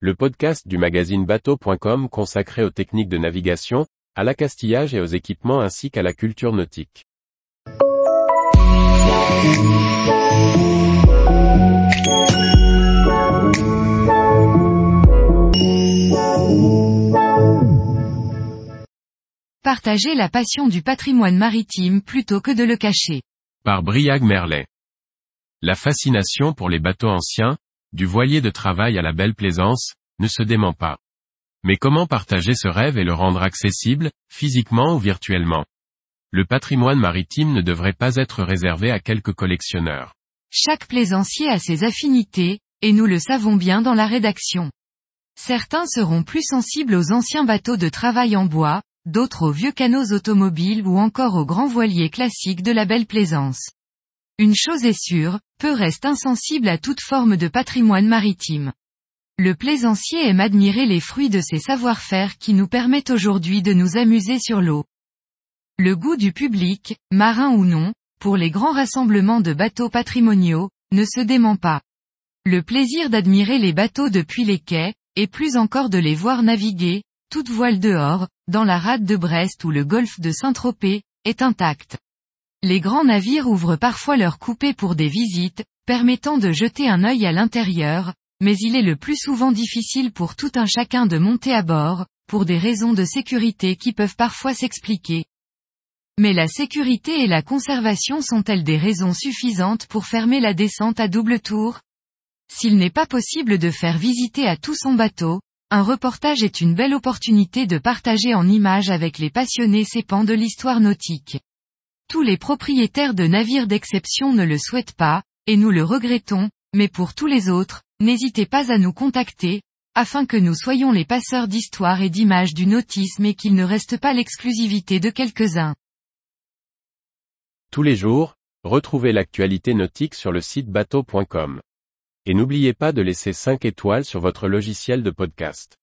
le podcast du magazine bateau.com consacré aux techniques de navigation, à l'accastillage et aux équipements ainsi qu'à la culture nautique. Partager la passion du patrimoine maritime plutôt que de le cacher. Par Briag Merlet. La fascination pour les bateaux anciens, du voilier de travail à la belle plaisance, ne se dément pas. Mais comment partager ce rêve et le rendre accessible, physiquement ou virtuellement? Le patrimoine maritime ne devrait pas être réservé à quelques collectionneurs. Chaque plaisancier a ses affinités, et nous le savons bien dans la rédaction. Certains seront plus sensibles aux anciens bateaux de travail en bois, d'autres aux vieux canots automobiles ou encore aux grands voiliers classiques de la belle plaisance. Une chose est sûre, peu reste insensible à toute forme de patrimoine maritime. Le plaisancier aime admirer les fruits de ses savoir-faire qui nous permettent aujourd'hui de nous amuser sur l'eau. Le goût du public, marin ou non, pour les grands rassemblements de bateaux patrimoniaux, ne se dément pas. Le plaisir d'admirer les bateaux depuis les quais, et plus encore de les voir naviguer, toute voile dehors, dans la rade de Brest ou le golfe de Saint-Tropez, est intact. Les grands navires ouvrent parfois leurs coupées pour des visites, permettant de jeter un œil à l'intérieur, mais il est le plus souvent difficile pour tout un chacun de monter à bord, pour des raisons de sécurité qui peuvent parfois s'expliquer. Mais la sécurité et la conservation sont-elles des raisons suffisantes pour fermer la descente à double tour? S'il n'est pas possible de faire visiter à tout son bateau, un reportage est une belle opportunité de partager en images avec les passionnés ces pans de l'histoire nautique. Tous les propriétaires de navires d'exception ne le souhaitent pas, et nous le regrettons, mais pour tous les autres, n'hésitez pas à nous contacter, afin que nous soyons les passeurs d'histoire et d'images du nautisme et qu'il ne reste pas l'exclusivité de quelques-uns. Tous les jours, retrouvez l'actualité nautique sur le site bateau.com. Et n'oubliez pas de laisser 5 étoiles sur votre logiciel de podcast.